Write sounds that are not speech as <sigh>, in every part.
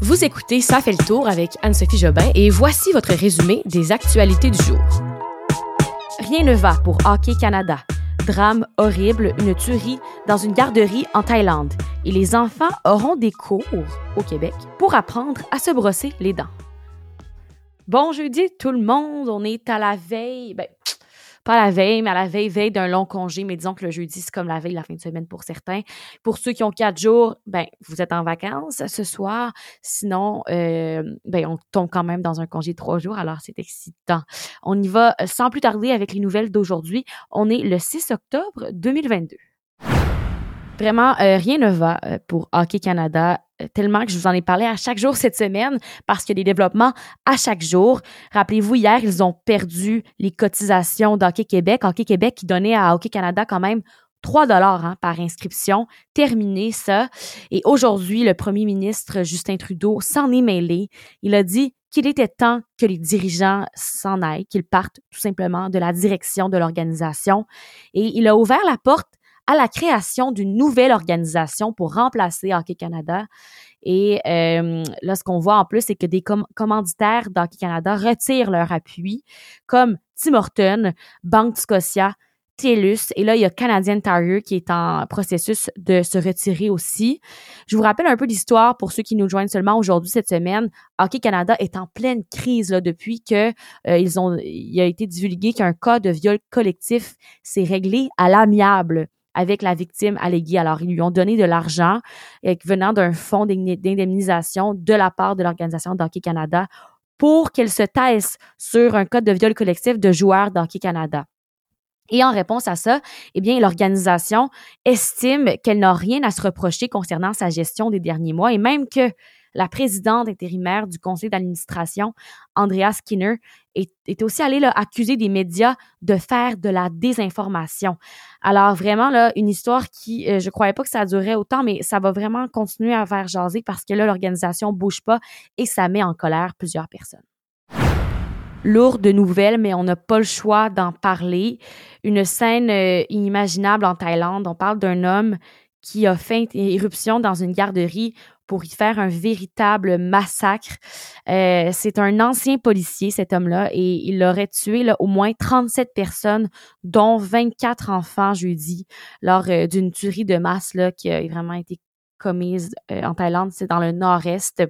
Vous écoutez Ça fait le tour avec Anne-Sophie Jobin et voici votre résumé des actualités du jour. Rien ne va pour Hockey Canada. Drame horrible, une tuerie dans une garderie en Thaïlande. Et les enfants auront des cours au Québec pour apprendre à se brosser les dents. Bon jeudi tout le monde, on est à la veille, ben, pas la veille, mais à la veille, veille d'un long congé. Mais disons que le jeudi, c'est comme la veille, la fin de semaine pour certains. Pour ceux qui ont quatre jours, ben, vous êtes en vacances ce soir. Sinon, euh, ben, on tombe quand même dans un congé de trois jours. Alors, c'est excitant. On y va sans plus tarder avec les nouvelles d'aujourd'hui. On est le 6 octobre 2022. Vraiment, euh, rien ne va euh, pour Hockey Canada euh, tellement que je vous en ai parlé à chaque jour cette semaine parce qu'il y a des développements à chaque jour. Rappelez-vous, hier, ils ont perdu les cotisations d'Hockey Québec. Hockey Québec qui donnait à Hockey Canada quand même 3 dollars hein, par inscription. Terminé ça. Et aujourd'hui, le premier ministre Justin Trudeau s'en est mêlé. Il a dit qu'il était temps que les dirigeants s'en aillent, qu'ils partent tout simplement de la direction de l'organisation. Et il a ouvert la porte à la création d'une nouvelle organisation pour remplacer Hockey Canada. Et euh, là, ce qu'on voit en plus, c'est que des commanditaires d'Hockey Canada retirent leur appui, comme Tim Horton, Banque Scotia, TELUS, et là, il y a Canadian Tire qui est en processus de se retirer aussi. Je vous rappelle un peu l'histoire pour ceux qui nous joignent seulement aujourd'hui cette semaine. Hockey Canada est en pleine crise là, depuis que euh, ils ont, il a été divulgué qu'un cas de viol collectif s'est réglé à l'amiable avec la victime alléguée. Alors, ils lui ont donné de l'argent euh, venant d'un fonds d'indemnisation de la part de l'organisation d'Hockey Canada pour qu'elle se taisse sur un code de viol collectif de joueurs d'Hockey Canada. Et en réponse à ça, eh bien, l'organisation estime qu'elle n'a rien à se reprocher concernant sa gestion des derniers mois et même que la présidente intérimaire du conseil d'administration, Andrea Skinner, est, aussi allée là, accuser des médias de faire de la désinformation. Alors vraiment, là, une histoire qui, euh, je croyais pas que ça durait autant, mais ça va vraiment continuer à faire jaser parce que là, l'organisation bouge pas et ça met en colère plusieurs personnes lourde de nouvelles, mais on n'a pas le choix d'en parler. Une scène euh, inimaginable en Thaïlande. On parle d'un homme qui a fait éruption dans une garderie pour y faire un véritable massacre. Euh, c'est un ancien policier, cet homme-là, et il aurait tué là, au moins 37 personnes, dont 24 enfants jeudi, lors euh, d'une tuerie de masse là, qui a vraiment été commise euh, en Thaïlande, c'est dans le nord-est.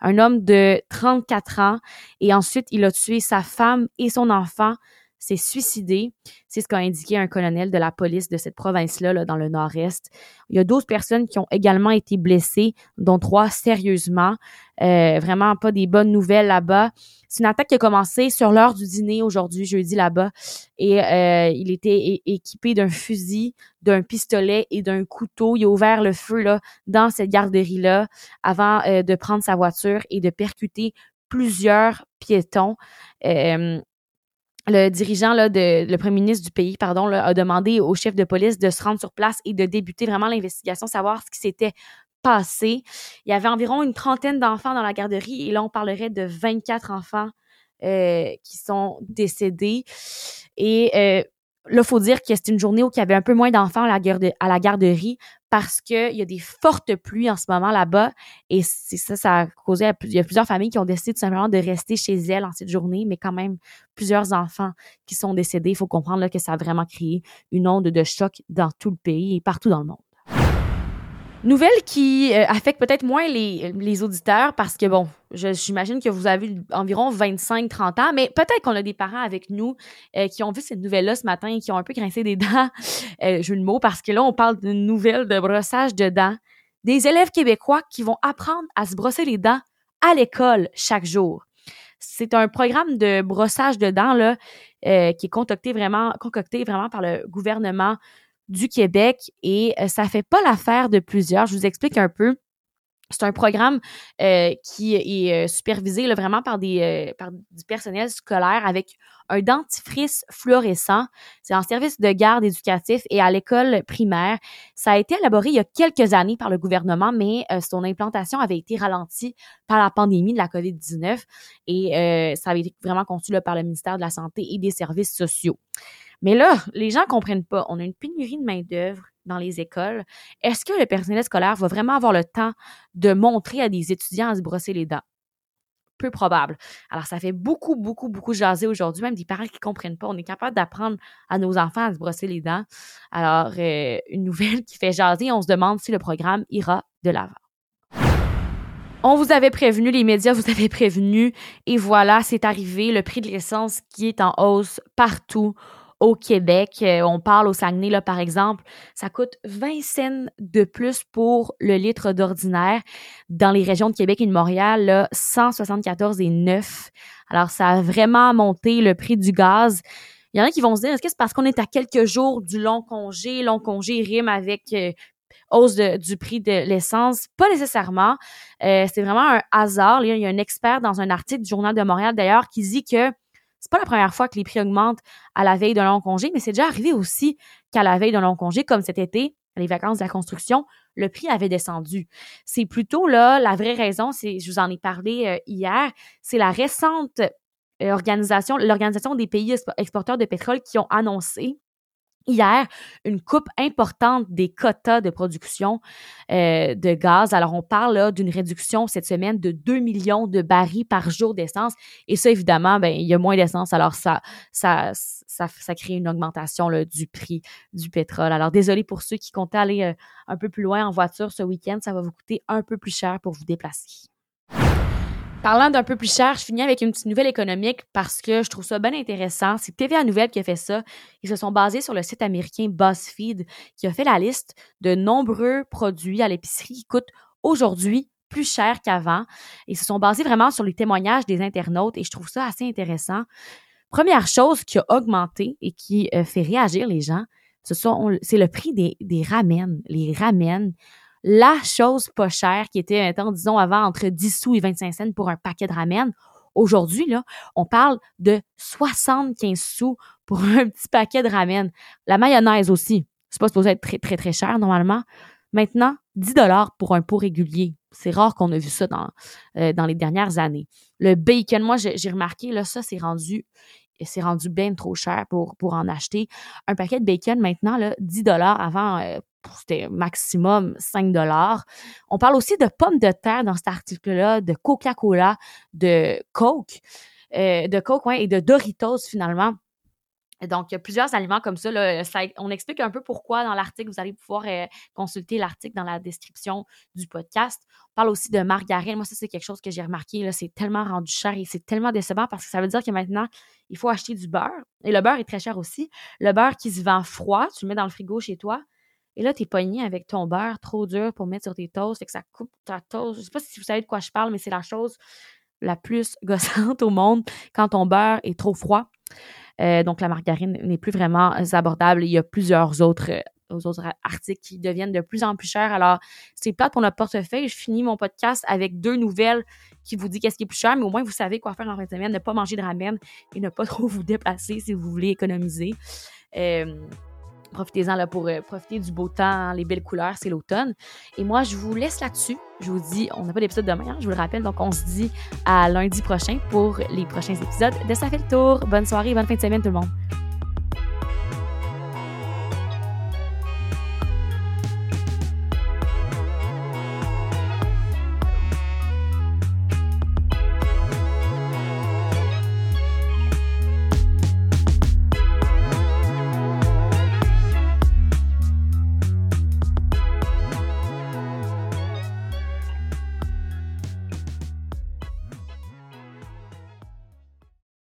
Un homme de 34 ans, et ensuite il a tué sa femme et son enfant s'est suicidé. C'est ce qu'a indiqué un colonel de la police de cette province-là, là, dans le nord-est. Il y a 12 personnes qui ont également été blessées, dont trois sérieusement. Euh, vraiment pas des bonnes nouvelles là-bas. C'est une attaque qui a commencé sur l'heure du dîner aujourd'hui, jeudi là-bas. Et euh, il était équipé d'un fusil, d'un pistolet et d'un couteau. Il a ouvert le feu là, dans cette garderie-là avant euh, de prendre sa voiture et de percuter plusieurs piétons. Le dirigeant là, de le premier ministre du pays pardon a demandé au chef de police de se rendre sur place et de débuter vraiment l'investigation savoir ce qui s'était passé. Il y avait environ une trentaine d'enfants dans la garderie et là on parlerait de 24 enfants euh, qui sont décédés. Et euh, Là, faut dire que c'est une journée où il y avait un peu moins d'enfants à, la garderie parce qu'il y a des fortes pluies en ce moment là-bas. Et ça, ça a causé, il y a plusieurs familles qui ont décidé tout simplement de rester chez elles en cette journée, mais quand même plusieurs enfants qui sont décédés. Il faut comprendre là, que ça a vraiment créé une onde de choc dans tout le pays et partout dans le monde. Nouvelle qui euh, affecte peut-être moins les, auditeurs parce que, bon, j'imagine que vous avez environ 25-30 ans, mais peut-être qu'on a des parents avec nous euh, qui ont vu cette nouvelle-là ce matin et qui ont un peu grincé des dents, <laughs> euh, jeu de mots, parce que là, on parle d'une nouvelle de brossage de dents. Des élèves québécois qui vont apprendre à se brosser les dents à l'école chaque jour. C'est un programme de brossage de dents là, euh, qui est concocté vraiment, concocté vraiment par le gouvernement du Québec et euh, ça fait pas l'affaire de plusieurs. Je vous explique un peu. C'est un programme euh, qui est euh, supervisé vraiment par des par du personnel scolaire avec un dentifrice fluorescent. C'est en service de garde éducatif et à l'école primaire. Ça a été élaboré il y a quelques années par le gouvernement, mais son implantation avait été ralentie par la pandémie de la COVID-19 et ça avait été vraiment conçu par le ministère de la Santé et des Services sociaux. Mais là, les gens comprennent pas. On a une pénurie de main-d'œuvre dans les écoles, est-ce que le personnel scolaire va vraiment avoir le temps de montrer à des étudiants à se brosser les dents? peu probable. Alors, ça fait beaucoup, beaucoup, beaucoup jaser aujourd'hui, même des parents qui ne comprennent pas. On est capable d'apprendre à nos enfants à se brosser les dents. Alors, euh, une nouvelle qui fait jaser, on se demande si le programme ira de l'avant. On vous avait prévenu, les médias vous avaient prévenu, et voilà, c'est arrivé, le prix de l'essence qui est en hausse partout au Québec. Euh, on parle au Saguenay, là, par exemple, ça coûte 20 cents de plus pour le litre d'ordinaire. Dans les régions de Québec et de Montréal, là, 174,9. Alors, ça a vraiment monté le prix du gaz. Il y en a qui vont se dire, est-ce que c'est parce qu'on est à quelques jours du long congé? Long congé rime avec euh, hausse du prix de l'essence? Pas nécessairement. Euh, c'est vraiment un hasard. Il y a un expert dans un article du Journal de Montréal, d'ailleurs, qui dit que c'est pas la première fois que les prix augmentent à la veille d'un long congé, mais c'est déjà arrivé aussi qu'à la veille d'un long congé, comme cet été, les vacances de la construction, le prix avait descendu. C'est plutôt là, la vraie raison, c'est, je vous en ai parlé euh, hier, c'est la récente euh, organisation, l'organisation des pays exporteurs de pétrole qui ont annoncé hier une coupe importante des quotas de production euh, de gaz. Alors, on parle d'une réduction cette semaine de 2 millions de barils par jour d'essence. Et ça, évidemment, ben, il y a moins d'essence. Alors, ça, ça, ça, crée une augmentation là, du prix du pétrole. Alors, désolé pour ceux qui comptaient aller euh, un peu plus loin en voiture ce week-end. Ça va vous coûter un peu plus cher pour vous déplacer. Parlant d'un peu plus cher, je finis avec une petite nouvelle économique parce que je trouve ça bien intéressant. C'est TVA Nouvelle qui a fait ça. Ils se sont basés sur le site américain BuzzFeed qui a fait la liste de nombreux produits à l'épicerie qui coûtent aujourd'hui plus cher qu'avant. Ils se sont basés vraiment sur les témoignages des internautes et je trouve ça assez intéressant. Première chose qui a augmenté et qui euh, fait réagir les gens, c'est le prix des, des ramen. Les ramen la chose pas chère qui était, disons, avant entre 10 sous et 25 cents pour un paquet de ramen. Aujourd'hui, là, on parle de 75 sous pour <laughs> un petit paquet de ramen. La mayonnaise aussi. C'est pas supposé être très, très, très cher normalement. Maintenant, 10 dollars pour un pot régulier. C'est rare qu'on a vu ça dans, euh, dans les dernières années. Le bacon, moi, j'ai remarqué, là, ça, c'est rendu c'est rendu bien trop cher pour, pour en acheter. Un paquet de bacon, maintenant, là, 10 dollars avant, euh, c'était maximum 5 dollars. On parle aussi de pommes de terre dans cet article-là, de Coca-Cola, de Coke, euh, de Coke, et de Doritos finalement. Donc, il y a plusieurs aliments comme ça, On explique un peu pourquoi dans l'article. Vous allez pouvoir euh, consulter l'article dans la description du podcast. On parle aussi de margarine. Moi, ça, c'est quelque chose que j'ai remarqué. C'est tellement rendu cher et c'est tellement décevant parce que ça veut dire que maintenant, il faut acheter du beurre. Et le beurre est très cher aussi. Le beurre qui se vend froid, tu le mets dans le frigo chez toi. Et là, tu es pogné avec ton beurre trop dur pour mettre sur tes toasts. Fait que ça coupe ta toast. Je sais pas si vous savez de quoi je parle, mais c'est la chose la plus <laughs> gossante au monde quand ton beurre est trop froid. Euh, donc, la margarine n'est plus vraiment abordable. Il y a plusieurs autres, euh, autres articles qui deviennent de plus en plus chers. Alors, c'est plate pour notre portefeuille. Je finis mon podcast avec deux nouvelles qui vous disent qu'est-ce qui est plus cher, mais au moins, vous savez quoi faire en fin de semaine. Ne pas manger de ramen et ne pas <laughs> trop vous déplacer si vous voulez économiser. Euh, Profitez-en là pour euh, profiter du beau temps, les belles couleurs, c'est l'automne. Et moi, je vous laisse là-dessus. Je vous dis, on n'a pas d'épisode demain, hein, je vous le rappelle. Donc, on se dit à lundi prochain pour les prochains épisodes de Ça fait le tour. Bonne soirée, bonne fin de semaine tout le monde.